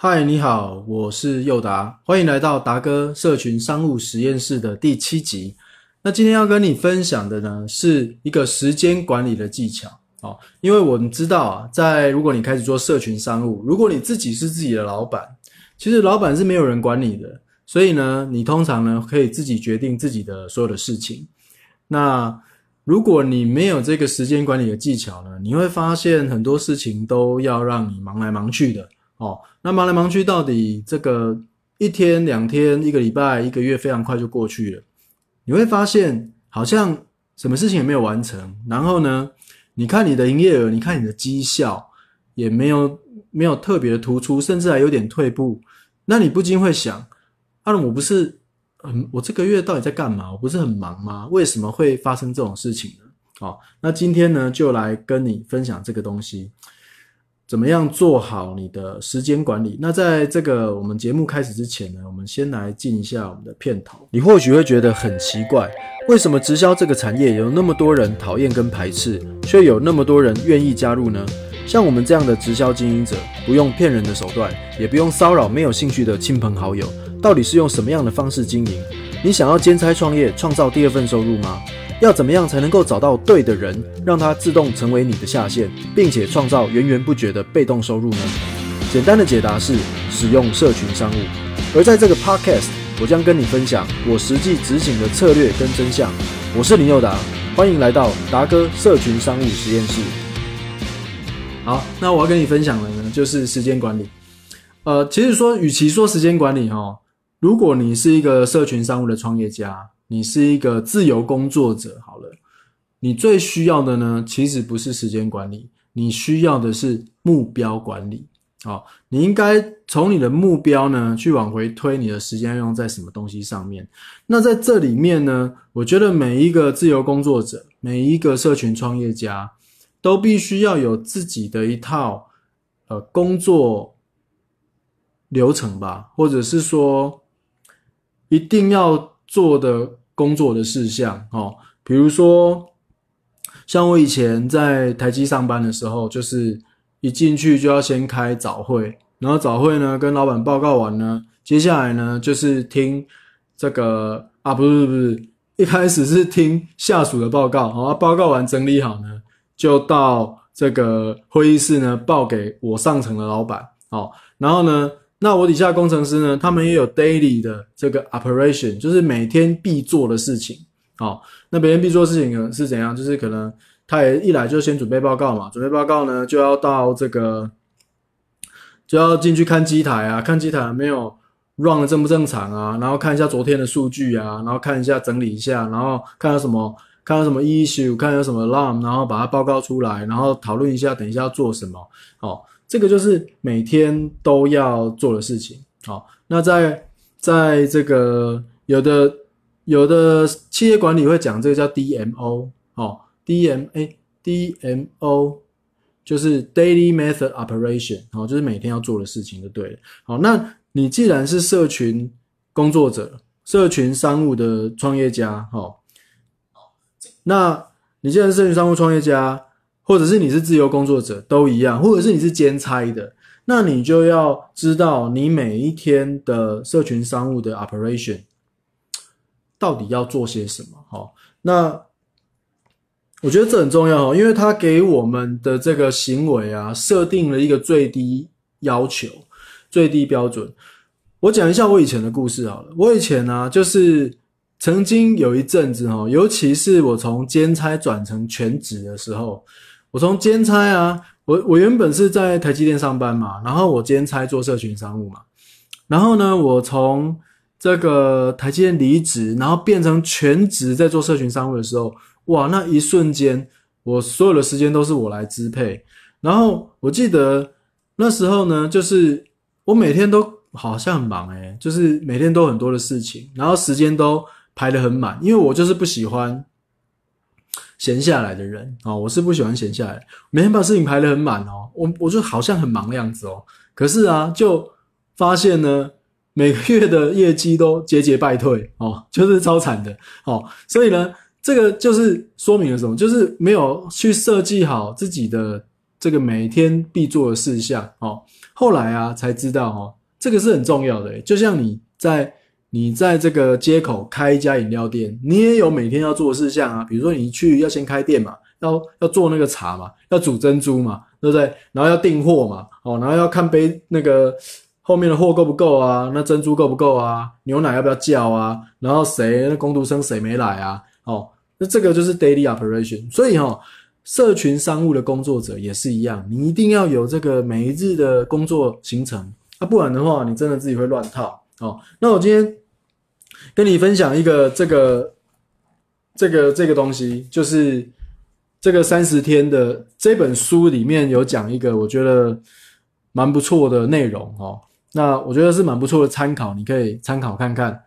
嗨，你好，我是佑达，欢迎来到达哥社群商务实验室的第七集。那今天要跟你分享的呢，是一个时间管理的技巧哦。因为我们知道啊，在如果你开始做社群商务，如果你自己是自己的老板，其实老板是没有人管你的，所以呢，你通常呢可以自己决定自己的所有的事情。那如果你没有这个时间管理的技巧呢，你会发现很多事情都要让你忙来忙去的。哦，那忙来忙去，到底这个一天、两天、一个礼拜、一个月，非常快就过去了。你会发现，好像什么事情也没有完成。然后呢，你看你的营业额，你看你的绩效，也没有没有特别的突出，甚至还有点退步。那你不禁会想：啊，我不是很，我这个月到底在干嘛？我不是很忙吗？为什么会发生这种事情呢？好，那今天呢，就来跟你分享这个东西。怎么样做好你的时间管理？那在这个我们节目开始之前呢，我们先来进一下我们的片头。你或许会觉得很奇怪，为什么直销这个产业有那么多人讨厌跟排斥，却有那么多人愿意加入呢？像我们这样的直销经营者，不用骗人的手段，也不用骚扰没有兴趣的亲朋好友，到底是用什么样的方式经营？你想要兼差创业，创造第二份收入吗？要怎么样才能够找到对的人，让他自动成为你的下线，并且创造源源不绝的被动收入呢？简单的解答是使用社群商务。而在这个 podcast，我将跟你分享我实际执行的策略跟真相。我是林佑达，欢迎来到达哥社群商务实验室。好，那我要跟你分享的呢，就是时间管理。呃，其实说，与其说时间管理哈，如果你是一个社群商务的创业家。你是一个自由工作者，好了，你最需要的呢，其实不是时间管理，你需要的是目标管理。好，你应该从你的目标呢，去往回推你的时间用在什么东西上面。那在这里面呢，我觉得每一个自由工作者，每一个社群创业家，都必须要有自己的一套呃工作流程吧，或者是说一定要。做的工作的事项，哦，比如说，像我以前在台积上班的时候，就是一进去就要先开早会，然后早会呢跟老板报告完呢，接下来呢就是听这个啊，不是不是，一开始是听下属的报告，好，报告完整理好呢，就到这个会议室呢报给我上层的老板，好，然后呢。那我底下工程师呢？他们也有 daily 的这个 operation，就是每天必做的事情。哦，那每天必做的事情呢是怎样？就是可能他也一来就先准备报告嘛，准备报告呢就要到这个就要进去看机台啊，看机台有没有 run 的正不正常啊，然后看一下昨天的数据啊，然后看一下整理一下，然后看到什么看到什么 issue，看有什么 alarm，然后把它报告出来，然后讨论一下，等一下要做什么。哦。这个就是每天都要做的事情。好，那在在这个有的有的企业管理会讲这个叫 DMO 哦，DMA DMO 就是 Daily Method Operation 哦，就是每天要做的事情就对了。好，那你既然是社群工作者、社群商务的创业家，哦，那你既然是社群商务创业家。或者是你是自由工作者都一样，或者是你是兼差的，那你就要知道你每一天的社群商务的 operation 到底要做些什么。哈，那我觉得这很重要哦，因为它给我们的这个行为啊设定了一个最低要求、最低标准。我讲一下我以前的故事好了。我以前呢，就是曾经有一阵子哈，尤其是我从兼差转成全职的时候。我从兼差啊，我我原本是在台积电上班嘛，然后我兼差做社群商务嘛，然后呢，我从这个台积电离职，然后变成全职在做社群商务的时候，哇，那一瞬间，我所有的时间都是我来支配。然后我记得那时候呢，就是我每天都好像很忙诶，就是每天都很多的事情，然后时间都排得很满，因为我就是不喜欢。闲下来的人啊，我是不喜欢闲下来，每天把事情排得很满哦，我我就好像很忙的样子哦。可是啊，就发现呢，每个月的业绩都节节败退哦，就是超惨的哦。所以呢，这个就是说明了什么？就是没有去设计好自己的这个每天必做的事项哦。后来啊才知道哦，这个是很重要的。就像你在你在这个街口开一家饮料店，你也有每天要做的事项啊。比如说你去要先开店嘛，要要做那个茶嘛，要煮珍珠嘛，对不对？然后要订货嘛，哦，然后要看杯那个后面的货够不够啊，那珍珠够不够啊，牛奶要不要叫啊？然后谁那工读生谁没来啊？哦，那这个就是 daily operation。所以哈，社群商务的工作者也是一样，你一定要有这个每一日的工作行程，啊，不然的话，你真的自己会乱套。哦，那我今天跟你分享一个这个这个这个东西，就是这个三十天的这本书里面有讲一个我觉得蛮不错的内容哦。那我觉得是蛮不错的参考，你可以参考看看。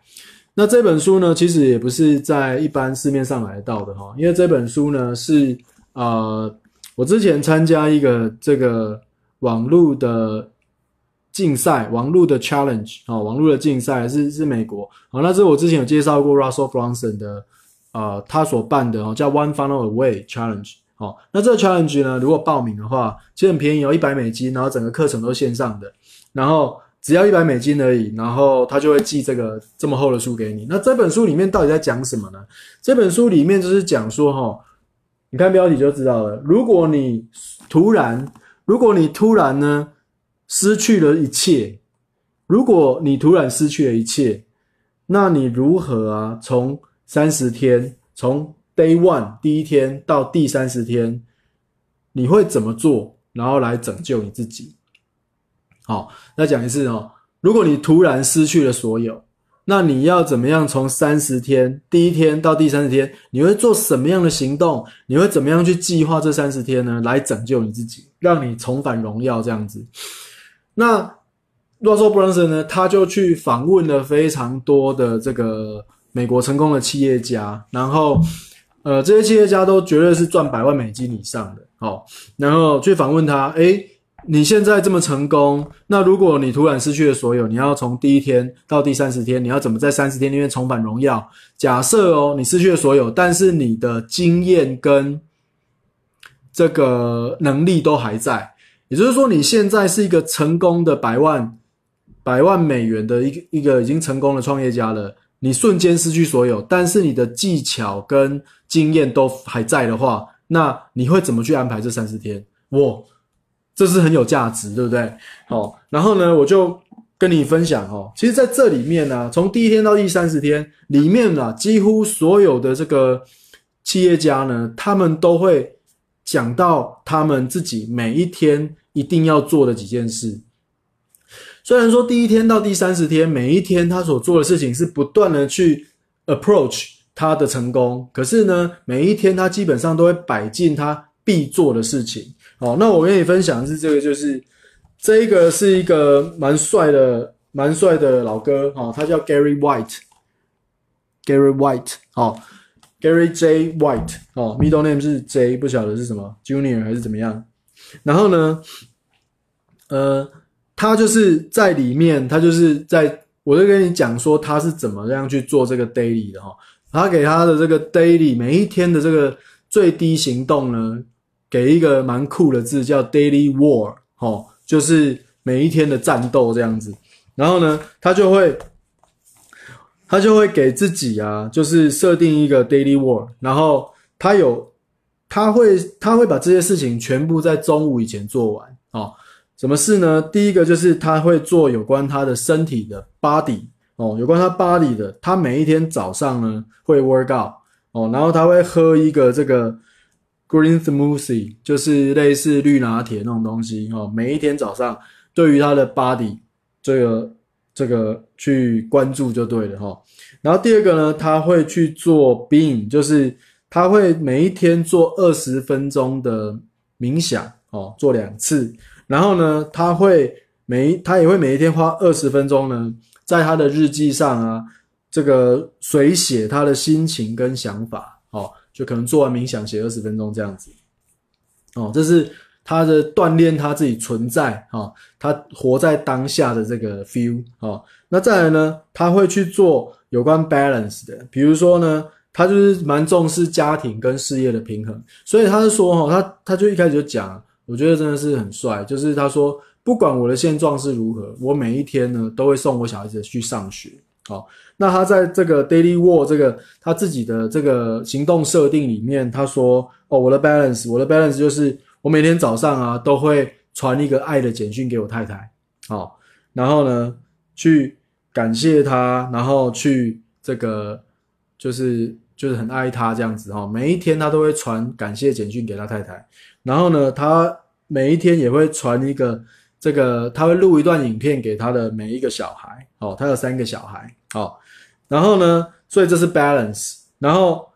那这本书呢，其实也不是在一般市面上买得到的哈，因为这本书呢是呃我之前参加一个这个网络的。竞赛网络的 challenge 哦，网络的竞赛是是美国好，那是我之前有介绍过 Russell Brunson 的呃，他所办的哦，叫 One Funnel Away Challenge 哦，那这个 challenge 呢，如果报名的话，其实很便宜哦，一百美金，然后整个课程都是线上的，然后只要一百美金而已，然后他就会寄这个这么厚的书给你。那这本书里面到底在讲什么呢？这本书里面就是讲说哈，你看标题就知道了。如果你突然，如果你突然呢？失去了一切。如果你突然失去了一切，那你如何啊？从三十天，从 day one 第一天到第三十天，你会怎么做？然后来拯救你自己？好，再讲一次哦。如果你突然失去了所有，那你要怎么样？从三十天第一天到第三十天，你会做什么样的行动？你会怎么样去计划这三十天呢？来拯救你自己，让你重返荣耀这样子。那 Russell Brunson 呢？他就去访问了非常多的这个美国成功的企业家，然后，呃，这些企业家都绝对是赚百万美金以上的，好，然后去访问他，诶，你现在这么成功，那如果你突然失去了所有，你要从第一天到第三十天，你要怎么在三十天里面重返荣耀？假设哦，你失去了所有，但是你的经验跟这个能力都还在。也就是说，你现在是一个成功的百万、百万美元的一个一个已经成功的创业家了。你瞬间失去所有，但是你的技巧跟经验都还在的话，那你会怎么去安排这三十天？哇，这是很有价值，对不对？好，然后呢，我就跟你分享哦。其实在这里面呢，从第一天到第三十天里面呢，几乎所有的这个企业家呢，他们都会讲到他们自己每一天。一定要做的几件事，虽然说第一天到第三十天，每一天他所做的事情是不断的去 approach 他的成功，可是呢，每一天他基本上都会摆进他必做的事情。好，那我跟你分享的是这个，就是这一个是一个蛮帅的、蛮帅的老哥，哦，他叫 Gary White，Gary White，哦，Gary J White，哦，middle name 是 J，不晓得是什么 Junior 还是怎么样。然后呢，呃，他就是在里面，他就是在，我就跟你讲说他是怎么样去做这个 daily 的哈。他给他的这个 daily 每一天的这个最低行动呢，给一个蛮酷的字叫 daily war 哦，就是每一天的战斗这样子。然后呢，他就会，他就会给自己啊，就是设定一个 daily war，然后他有。他会他会把这些事情全部在中午以前做完哦。什么事呢？第一个就是他会做有关他的身体的 body 哦，有关他 body 的。他每一天早上呢会 work out 哦，然后他会喝一个这个 green smoothie，就是类似绿拿铁那种东西哦。每一天早上对于他的 body 这个这个去关注就对了哈。然后第二个呢，他会去做 being，就是。他会每一天做二十分钟的冥想哦，做两次。然后呢，他会每他也会每一天花二十分钟呢，在他的日记上啊，这个随写他的心情跟想法哦，就可能做完冥想写二十分钟这样子哦，这是他的锻炼他自己存在哈，他活在当下的这个 feel 哦。那再来呢，他会去做有关 balance 的，比如说呢。他就是蛮重视家庭跟事业的平衡，所以他是说哈，他他就一开始就讲，我觉得真的是很帅。就是他说，不管我的现状是如何，我每一天呢都会送我小孩子去上学。好，那他在这个 Daily War 这个他自己的这个行动设定里面，他说：“哦，我的 balance，我的 balance 就是我每天早上啊都会传一个爱的简讯给我太太，好，然后呢去感谢她，然后去这个就是就是很爱他这样子哈。每一天他都会传感谢简讯给他太太，然后呢他每一天也会传一个。”这个他会录一段影片给他的每一个小孩，哦，他有三个小孩，哦，然后呢，所以这是 balance，然后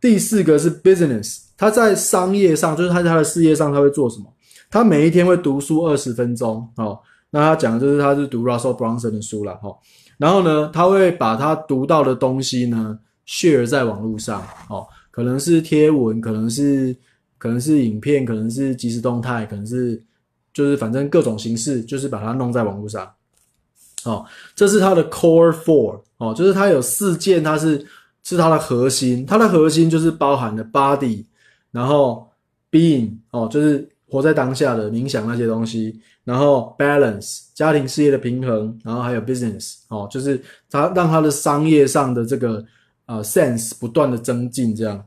第四个是 business，他在商业上，就是他在他的事业上他会做什么？他每一天会读书二十分钟，哦，那他讲的就是他是读 Russell Brunson 的书了，哈，然后呢，他会把他读到的东西呢 share 在网络上，哦，可能是贴文，可能是可能是影片，可能是即时动态，可能是。就是反正各种形式，就是把它弄在网络上，哦，这是它的 core four 哦，就是它有四件，它是是它的核心，它的核心就是包含了 body，然后 being 哦，就是活在当下的冥想那些东西，然后 balance 家庭事业的平衡，然后还有 business 哦，就是它让它的商业上的这个呃 sense 不断的增进这样，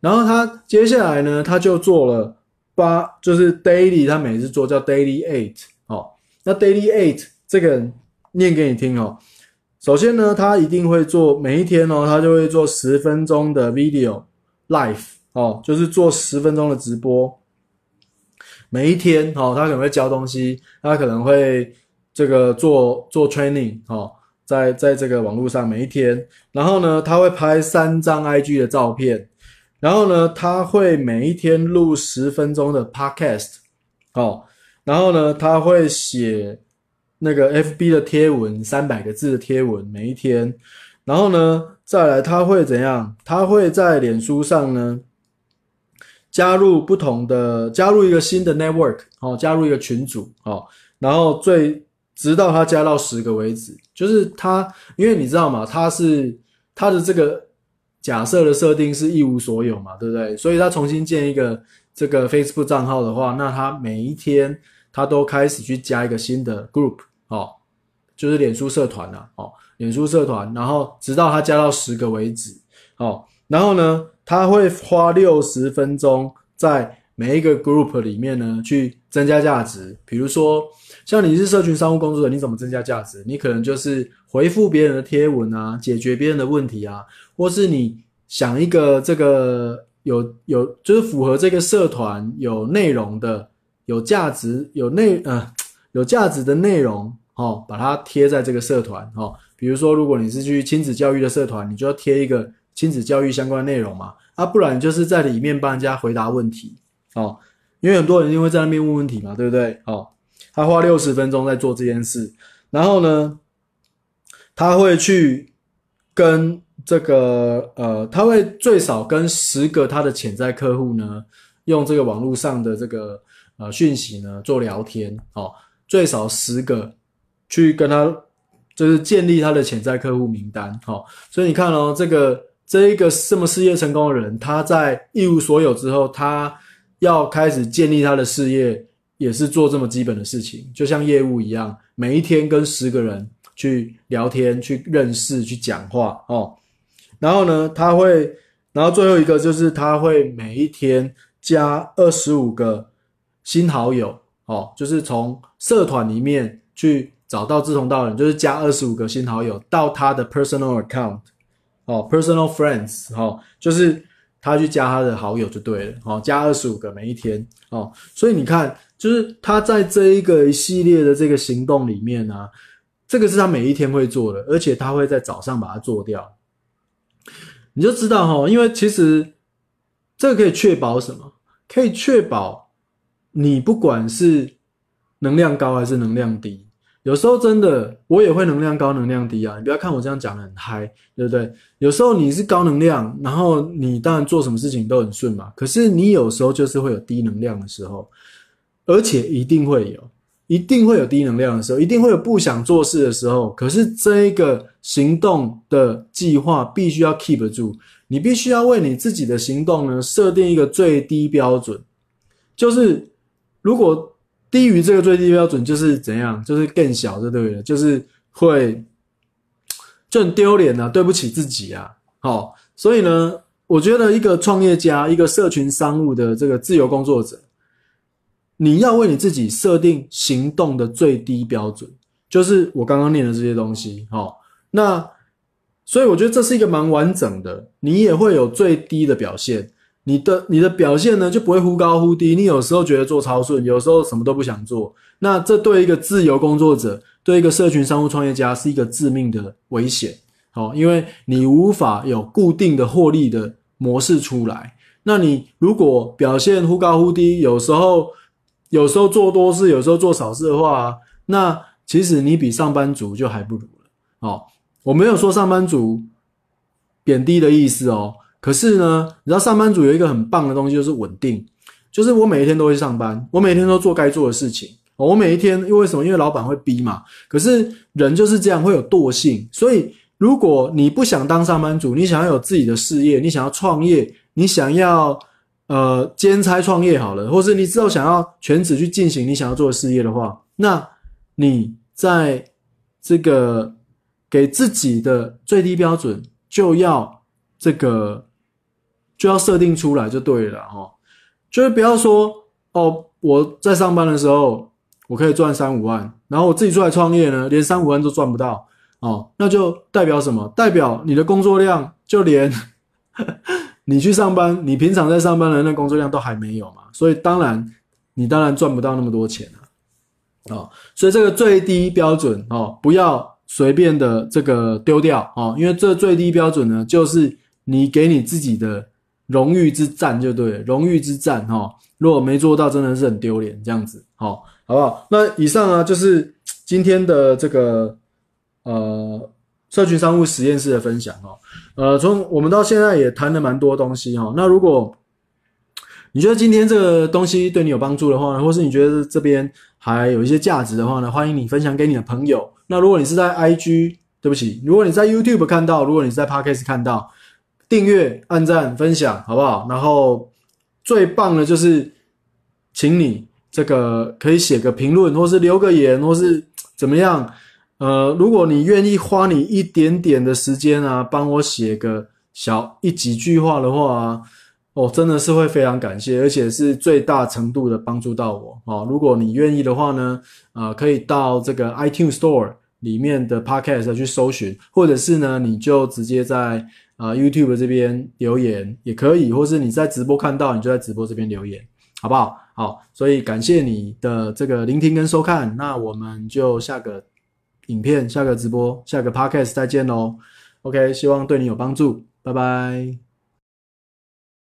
然后他接下来呢，他就做了。八就是 daily，他每次做叫 daily eight，哦，那 daily eight 这个念给你听哦。首先呢，他一定会做每一天哦，他就会做十分钟的 video live，哦，就是做十分钟的直播。每一天哦，他可能会教东西，他可能会这个做做 training，哦，在在这个网络上每一天，然后呢，他会拍三张 IG 的照片。然后呢，他会每一天录十分钟的 podcast，哦，然后呢，他会写那个 FB 的贴文，三百个字的贴文每一天，然后呢，再来他会怎样？他会在脸书上呢加入不同的，加入一个新的 network，哦，加入一个群组，哦，然后最直到他加到十个为止，就是他，因为你知道吗？他是他的这个。假设的设定是一无所有嘛，对不对？所以他重新建一个这个 Facebook 账号的话，那他每一天他都开始去加一个新的 group 哦，就是脸书社团呐，哦，脸书社团，然后直到他加到十个为止，哦，然后呢，他会花六十分钟在每一个 group 里面呢去增加价值。比如说，像你是社群商务工作者，你怎么增加价值？你可能就是回复别人的贴文啊，解决别人的问题啊。或是你想一个这个有有就是符合这个社团有内容的有价值有内呃有价值的内容哦，把它贴在这个社团哦。比如说，如果你是去亲子教育的社团，你就要贴一个亲子教育相关内容嘛。啊，不然就是在里面帮人家回答问题哦。因为很多人因为在那边问问题嘛，对不对？哦，他花六十分钟在做这件事，然后呢，他会去跟。这个呃，他会最少跟十个他的潜在客户呢，用这个网络上的这个呃讯息呢做聊天哦，最少十个去跟他就是建立他的潜在客户名单哦。所以你看哦，这个这一个这么事业成功的人，他在一无所有之后，他要开始建立他的事业，也是做这么基本的事情，就像业务一样，每一天跟十个人去聊天、去认识、去讲话哦。然后呢，他会，然后最后一个就是他会每一天加二十五个新好友，哦，就是从社团里面去找到志同道人，就是加二十五个新好友到他的 personal account，哦，personal friends，哦，就是他去加他的好友就对了，哦，加二十五个每一天，哦，所以你看，就是他在这一个一系列的这个行动里面呢，这个是他每一天会做的，而且他会在早上把它做掉。你就知道哈，因为其实这个可以确保什么？可以确保你不管是能量高还是能量低，有时候真的我也会能量高、能量低啊。你不要看我这样讲的很嗨，对不对？有时候你是高能量，然后你当然做什么事情都很顺嘛。可是你有时候就是会有低能量的时候，而且一定会有。一定会有低能量的时候，一定会有不想做事的时候。可是这一个行动的计划必须要 keep 住，你必须要为你自己的行动呢设定一个最低标准，就是如果低于这个最低标准，就是怎样？就是更小就对了，就是会就很丢脸啊，对不起自己啊。好，所以呢，我觉得一个创业家，一个社群商务的这个自由工作者，你要为你自己设定行动的最低标准，就是我刚刚念的这些东西。好，那所以我觉得这是一个蛮完整的，你也会有最低的表现。你的你的表现呢就不会忽高忽低，你有时候觉得做超顺，有时候什么都不想做，那这对一个自由工作者，对一个社群商务创业家是一个致命的危险，哦，因为你无法有固定的获利的模式出来。那你如果表现忽高忽低，有时候有时候做多事，有时候做少事的话，那其实你比上班族就还不如了。哦，我没有说上班族贬低的意思哦。可是呢，你知道上班族有一个很棒的东西，就是稳定。就是我每一天都会上班，我每天都做该做的事情。我每一天，因为什么？因为老板会逼嘛。可是人就是这样，会有惰性。所以，如果你不想当上班族，你想要有自己的事业，你想要创业，你想要呃兼差创业好了，或是你之后想要全职去进行你想要做的事业的话，那你在这个给自己的最低标准就要这个。就要设定出来就对了哈，就是不要说哦，我在上班的时候我可以赚三五万，然后我自己出来创业呢，连三五万都赚不到哦，那就代表什么？代表你的工作量就连 你去上班，你平常在上班的那工作量都还没有嘛，所以当然你当然赚不到那么多钱了哦，所以这个最低标准哦，不要随便的这个丢掉哦，因为这最低标准呢，就是你给你自己的。荣誉之战就对，荣誉之战哈，如果没做到，真的是很丢脸，这样子，好，好不好？那以上啊，就是今天的这个呃社群商务实验室的分享哈，呃，从我们到现在也谈了蛮多东西哈。那如果你觉得今天这个东西对你有帮助的话呢，或是你觉得这边还有一些价值的话呢，欢迎你分享给你的朋友。那如果你是在 IG，对不起，如果你在 YouTube 看到，如果你是在 Podcast 看到。订阅、按赞、分享，好不好？然后最棒的就是，请你这个可以写个评论，或是留个言，或是怎么样？呃，如果你愿意花你一点点的时间啊，帮我写个小一几句话的话，哦，真的是会非常感谢，而且是最大程度的帮助到我哦。如果你愿意的话呢，呃，可以到这个 iTunes Store 里面的 Podcast 去搜寻，或者是呢，你就直接在。啊，YouTube 这边留言也可以，或是你在直播看到，你就在直播这边留言，好不好？好，所以感谢你的这个聆听跟收看，那我们就下个影片、下个直播、下个 Podcast 再见喽。OK，希望对你有帮助，拜拜。